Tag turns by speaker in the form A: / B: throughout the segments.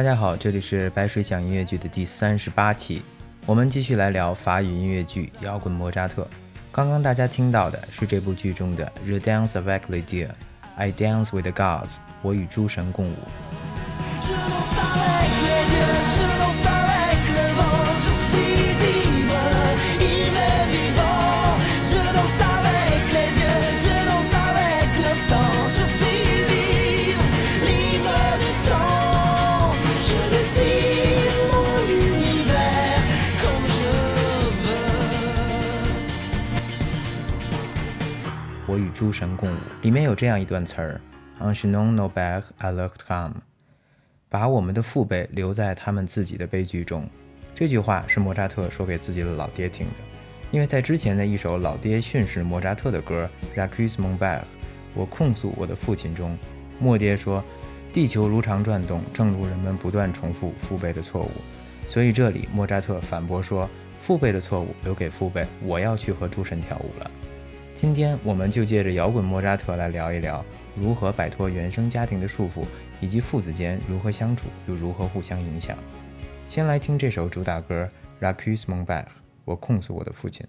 A: 大家好，这里是白水讲音乐剧的第三十八期，我们继续来聊法语音乐剧《摇滚莫扎特》。刚刚大家听到的是这部剧中的《The Dance avec les dieux》，I dance with the gods，我与诸神共舞。我与诸神共舞，里面有这样一段词儿：“On c h non no back I look come，把我们的父辈留在他们自己的悲剧中。”这句话是莫扎特说给自己的老爹听的，因为在之前的一首老爹训示莫扎特的歌《r a c u s m o n b a c》，我控诉我的父亲中，莫爹说：“地球如常转动，正如人们不断重复父辈的错误。”所以这里莫扎特反驳说：“父辈的错误留给父辈，我要去和诸神跳舞了。”今天我们就借着摇滚莫扎特来聊一聊如何摆脱原生家庭的束缚，以及父子间如何相处，又如何互相影响。先来听这首主打歌《Racus m o n b a c h》，我控诉我的父亲。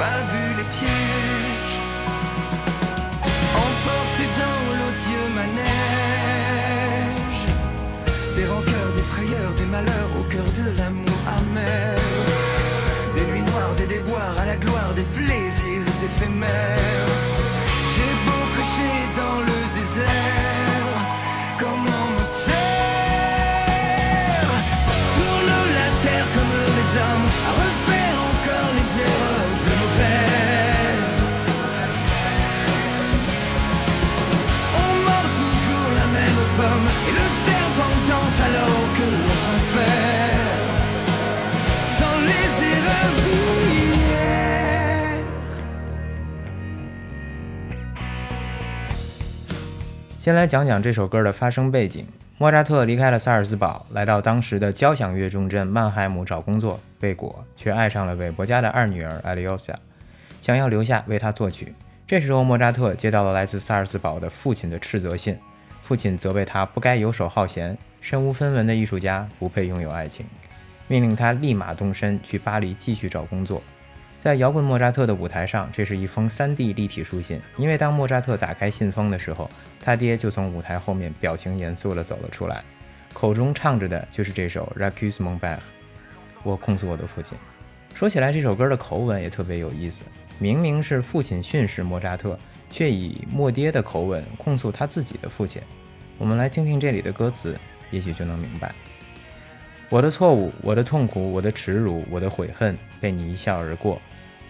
B: Pas vu les pièges Emporté dans l'odieux manège. Des rancœurs, des frayeurs, des malheurs au cœur de l'amour amer. Des nuits noires, des déboires à la gloire des plaisirs éphémères
A: 先来讲讲这首歌的发生背景。莫扎特离开了萨尔茨堡，来到当时的交响乐重镇曼海姆找工作，未果，却爱上了韦伯家的二女儿艾利奥莎，想要留下为他作曲。这时候，莫扎特接到了来自萨尔茨堡的父亲的斥责信。父亲责备他不该游手好闲，身无分文的艺术家不配拥有爱情，命令他立马动身去巴黎继续找工作。在摇滚莫扎特的舞台上，这是一封 3D 立体书信。因为当莫扎特打开信封的时候，他爹就从舞台后面表情严肃地走了出来，口中唱着的就是这首 Racus mon père。我控诉我的父亲。说起来，这首歌的口吻也特别有意思，明明是父亲训斥莫扎特，却以莫爹的口吻控诉他自己的父亲。我们来听听这里的歌词，也许就能明白。我的错误，我的痛苦，我的耻辱，我的悔恨，被你一笑而过；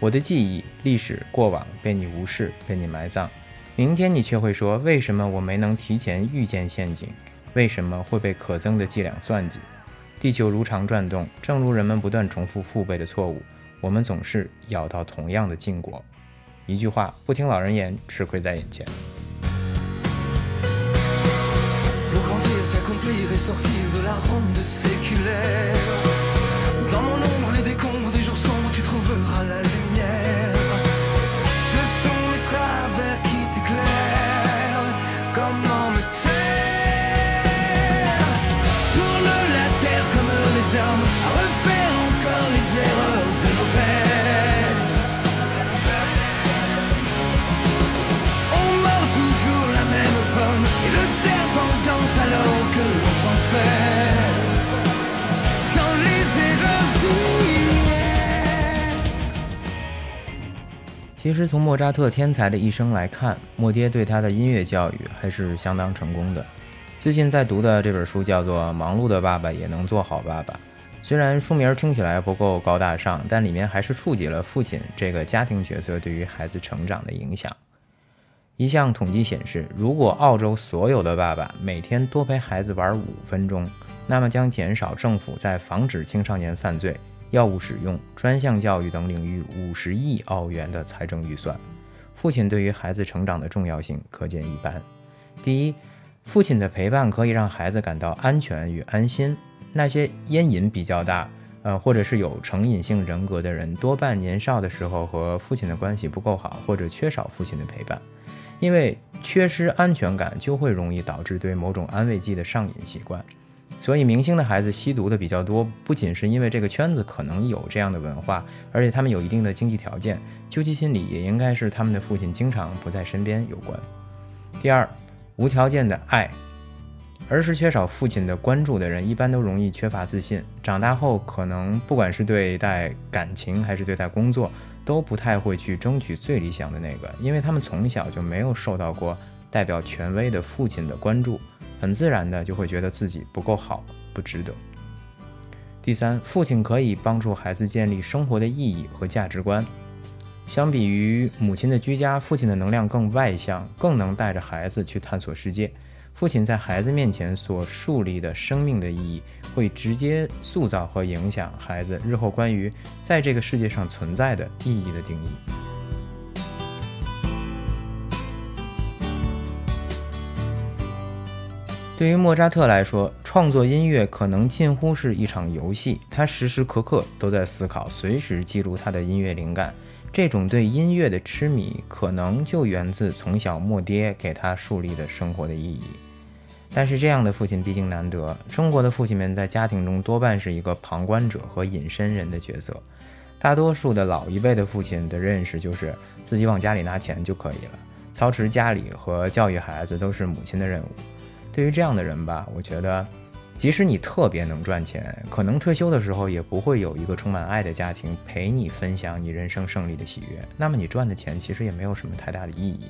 A: 我的记忆、历史、过往，被你无视，被你埋葬。明天你却会说：为什么我没能提前预见陷阱？为什么会被可憎的伎俩算计？地球如常转动，正如人们不断重复父辈的错误，我们总是咬到同样的禁果。一句话，不听老人言，吃亏在眼前。其实从莫扎特天才的一生来看，莫爹对他的音乐教育还是相当成功的。最近在读的这本书叫做《忙碌的爸爸也能做好爸爸》，虽然书名听起来不够高大上，但里面还是触及了父亲这个家庭角色对于孩子成长的影响。一项统计显示，如果澳洲所有的爸爸每天多陪孩子玩五分钟，那么将减少政府在防止青少年犯罪、药物使用、专项教育等领域五十亿澳元的财政预算。父亲对于孩子成长的重要性可见一斑。第一，父亲的陪伴可以让孩子感到安全与安心。那些烟瘾比较大，呃，或者是有成瘾性人格的人，多半年少的时候和父亲的关系不够好，或者缺少父亲的陪伴。因为缺失安全感，就会容易导致对某种安慰剂的上瘾习惯。所以，明星的孩子吸毒的比较多，不仅是因为这个圈子可能有这样的文化，而且他们有一定的经济条件。究其心理，也应该是他们的父亲经常不在身边有关。第二，无条件的爱。儿时缺少父亲的关注的人，一般都容易缺乏自信。长大后，可能不管是对待感情还是对待工作，都不太会去争取最理想的那个，因为他们从小就没有受到过代表权威的父亲的关注，很自然的就会觉得自己不够好，不值得。第三，父亲可以帮助孩子建立生活的意义和价值观。相比于母亲的居家，父亲的能量更外向，更能带着孩子去探索世界。父亲在孩子面前所树立的生命的意义，会直接塑造和影响孩子日后关于在这个世界上存在的意义的定义。对于莫扎特来说，创作音乐可能近乎是一场游戏，他时时刻刻都在思考，随时记录他的音乐灵感。这种对音乐的痴迷，可能就源自从小莫爹给他树立的生活的意义。但是这样的父亲毕竟难得。中国的父亲们在家庭中多半是一个旁观者和隐身人的角色。大多数的老一辈的父亲的认识就是自己往家里拿钱就可以了，操持家里和教育孩子都是母亲的任务。对于这样的人吧，我觉得，即使你特别能赚钱，可能退休的时候也不会有一个充满爱的家庭陪你分享你人生胜利的喜悦。那么你赚的钱其实也没有什么太大的意义。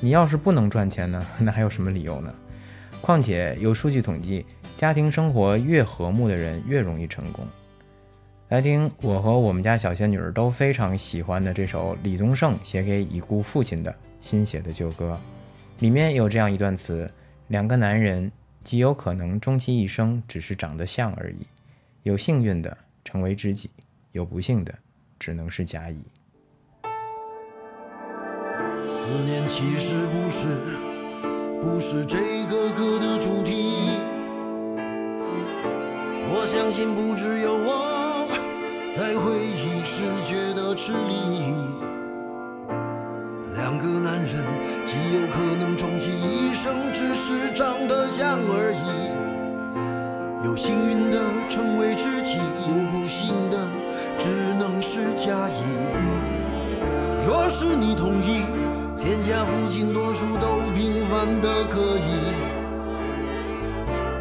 A: 你要是不能赚钱呢，那还有什么理由呢？况且有数据统计，家庭生活越和睦的人越容易成功。来听我和我们家小仙女儿都非常喜欢的这首李宗盛写给已故父亲的新写的旧歌，里面有这样一段词：两个男人极有可能终其一生只是长得像而已，有幸运的成为知己，有不幸的只能是甲乙。
C: 思念其实不是。不是这个歌的主题。我相信不只有我在回忆时觉得吃力。两个男人极有可能终其一生只是长得像而已。有幸运的成为知己，有不幸的只能是假意。若是你同意。天下父亲多数都平凡的可以，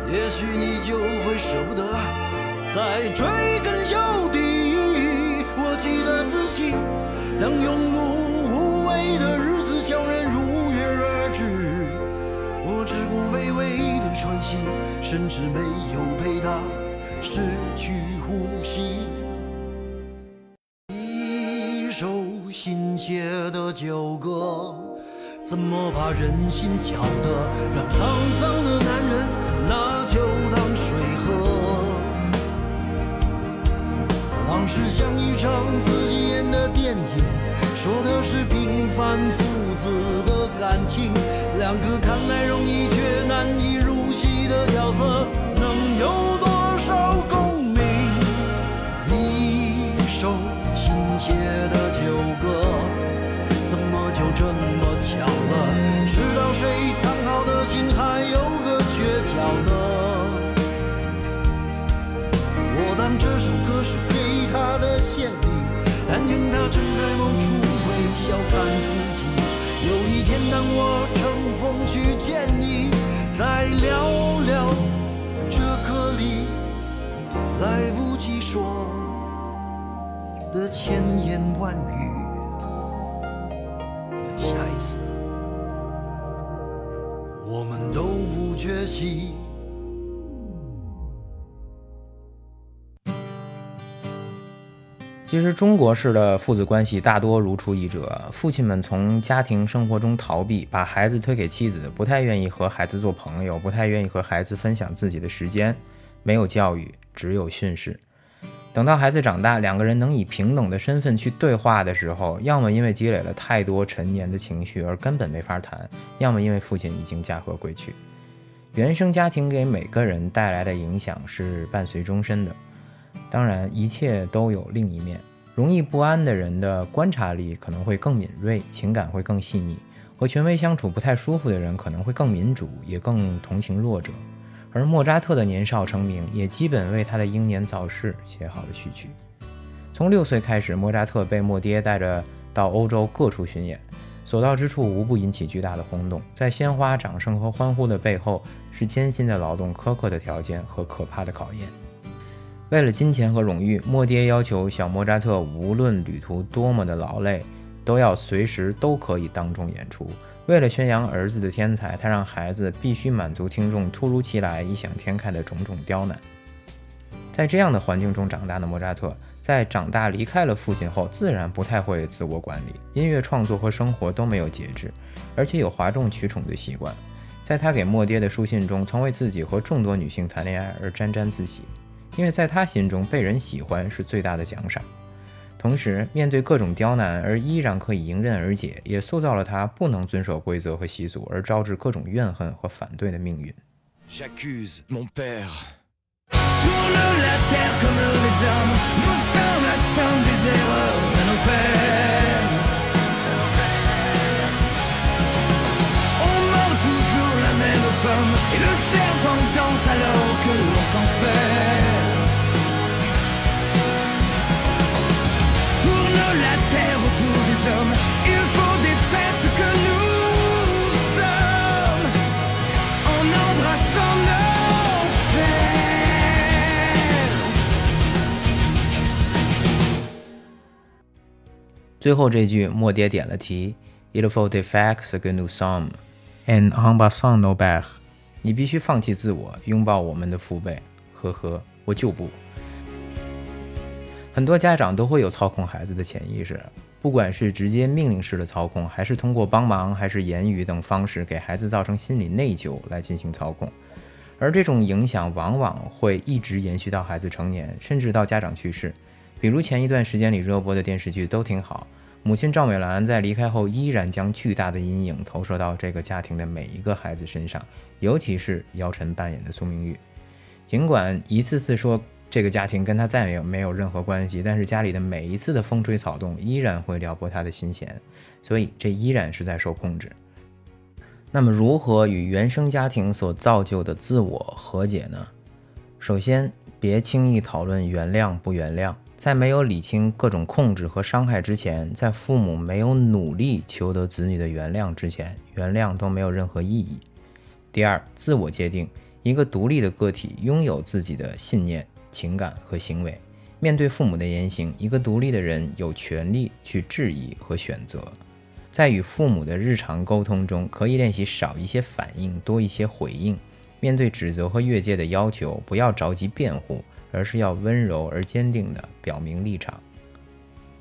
C: 也许你就会舍不得再追根究底。我记得自己，当庸你的日子悄然如约而至，我只顾卑微的喘息，甚至没有陪他失去呼吸。一首新写的旧歌，怎么把人心搅得让但愿他正在某处微笑看自己。有一天，当我乘风去见你，再聊聊这歌里来不及说的千言万语。下一次，我们都不缺席。
A: 其实中国式的父子关系大多如出一辙，父亲们从家庭生活中逃避，把孩子推给妻子，不太愿意和孩子做朋友，不太愿意和孩子分享自己的时间，没有教育，只有训示。等到孩子长大，两个人能以平等的身份去对话的时候，要么因为积累了太多陈年的情绪而根本没法谈，要么因为父亲已经驾鹤归去。原生家庭给每个人带来的影响是伴随终身的。当然，一切都有另一面。容易不安的人的观察力可能会更敏锐，情感会更细腻；和权威相处不太舒服的人可能会更民主，也更同情弱者。而莫扎特的年少成名，也基本为他的英年早逝写好了序曲。从六岁开始，莫扎特被莫爹带着到欧洲各处巡演，所到之处无不引起巨大的轰动。在鲜花、掌声和欢呼的背后，是艰辛的劳动、苛刻的条件和可怕的考验。为了金钱和荣誉，莫爹要求小莫扎特无论旅途多么的劳累，都要随时都可以当众演出。为了宣扬儿子的天才，他让孩子必须满足听众突如其来、异想天开的种种刁难。在这样的环境中长大的莫扎特，在长大离开了父亲后，自然不太会自我管理，音乐创作和生活都没有节制，而且有哗众取宠的习惯。在他给莫爹的书信中，曾为自己和众多女性谈恋爱而沾沾自喜。因为在他心中，被人喜欢是最大的奖赏。同时，面对各种刁难而依然可以迎刃而解，也塑造了他不能遵守规则和习俗而招致各种怨恨和反对的命运。最后这句，莫爹点了题：“Il faut ce que nous sommes, en embrassant nos pères。”你必须放弃自我，拥抱我们的父辈。呵呵，我就不。很多家长都会有操控孩子的潜意识，不管是直接命令式的操控，还是通过帮忙，还是言语等方式给孩子造成心理内疚来进行操控。而这种影响往往会一直延续到孩子成年，甚至到家长去世。比如前一段时间里热播的电视剧都挺好，母亲赵美兰在离开后依然将巨大的阴影投射到这个家庭的每一个孩子身上，尤其是姚晨扮演的苏明玉。尽管一次次说这个家庭跟他再也没有任何关系，但是家里的每一次的风吹草动依然会撩拨他的心弦，所以这依然是在受控制。那么如何与原生家庭所造就的自我和解呢？首先，别轻易讨论原谅不原谅。在没有理清各种控制和伤害之前，在父母没有努力求得子女的原谅之前，原谅都没有任何意义。第二，自我界定，一个独立的个体拥有自己的信念、情感和行为。面对父母的言行，一个独立的人有权利去质疑和选择。在与父母的日常沟通中，可以练习少一些反应，多一些回应。面对指责和越界的要求，不要着急辩护。而是要温柔而坚定地表明立场。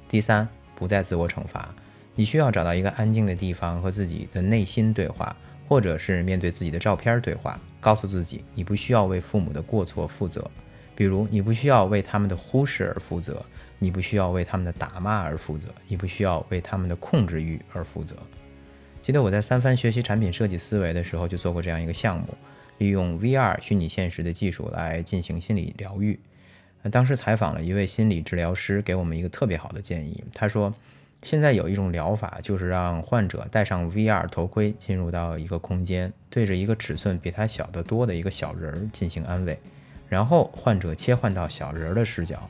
A: 第三，不再自我惩罚，你需要找到一个安静的地方和自己的内心对话，或者是面对自己的照片对话，告诉自己你不需要为父母的过错负责，比如你不需要为他们的忽视而负责，你不需要为他们的打骂而负责，你不需要为他们的控制欲而负责。记得我在三番学习产品设计思维的时候，就做过这样一个项目。利用 VR 虚拟现实的技术来进行心理疗愈。当时采访了一位心理治疗师，给我们一个特别好的建议。他说，现在有一种疗法，就是让患者戴上 VR 头盔，进入到一个空间，对着一个尺寸比他小得多的一个小人儿进行安慰，然后患者切换到小人儿的视角，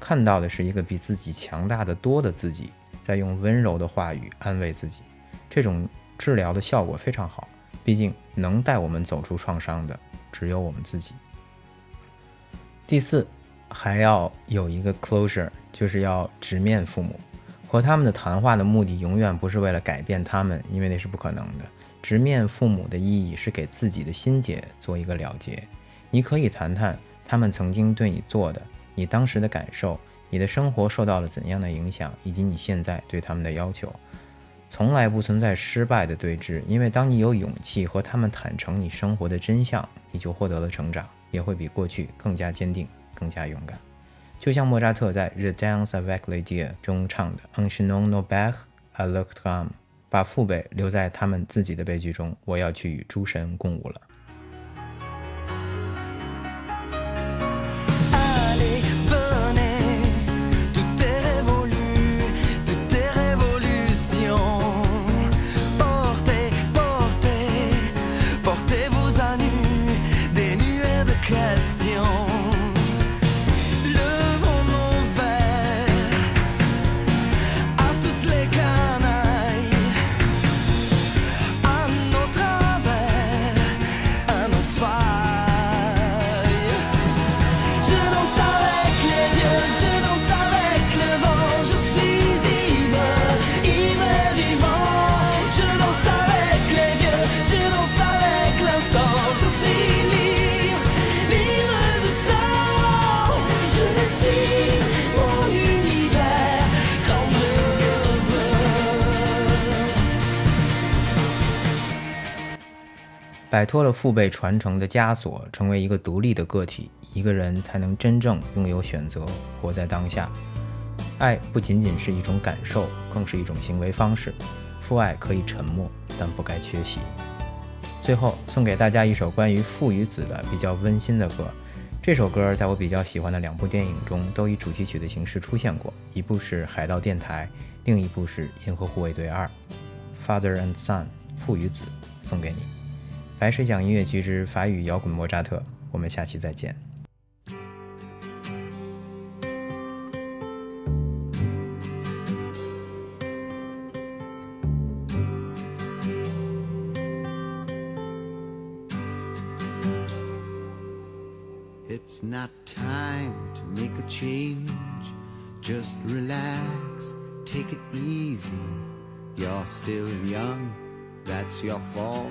A: 看到的是一个比自己强大的多的自己，在用温柔的话语安慰自己。这种治疗的效果非常好。毕竟，能带我们走出创伤的只有我们自己。第四，还要有一个 closure，就是要直面父母，和他们的谈话的目的永远不是为了改变他们，因为那是不可能的。直面父母的意义是给自己的心结做一个了结。你可以谈谈他们曾经对你做的，你当时的感受，你的生活受到了怎样的影响，以及你现在对他们的要求。从来不存在失败的对峙，因为当你有勇气和他们坦诚你生活的真相，你就获得了成长，也会比过去更加坚定、更加勇敢。就像莫扎特在《The Dance avec les Dieux》中唱的 “Un chenon no bec à l o c t r a m 把父辈留在他们自己的悲剧中。我要去与诸神共舞了。摆脱了父辈传承的枷锁，成为一个独立的个体，一个人才能真正拥有选择，活在当下。爱不仅仅是一种感受，更是一种行为方式。父爱可以沉默，但不该缺席。最后送给大家一首关于父与子的比较温馨的歌。这首歌在我比较喜欢的两部电影中都以主题曲的形式出现过，一部是《海盗电台》，另一部是《银河护卫队二》。Father and Son，父与子，送给你。白水讲音乐剧之法语摇滚莫扎特，我们下期再见。
D: It's not time to make a change. Just relax, take it easy. You're still young, that's your fault.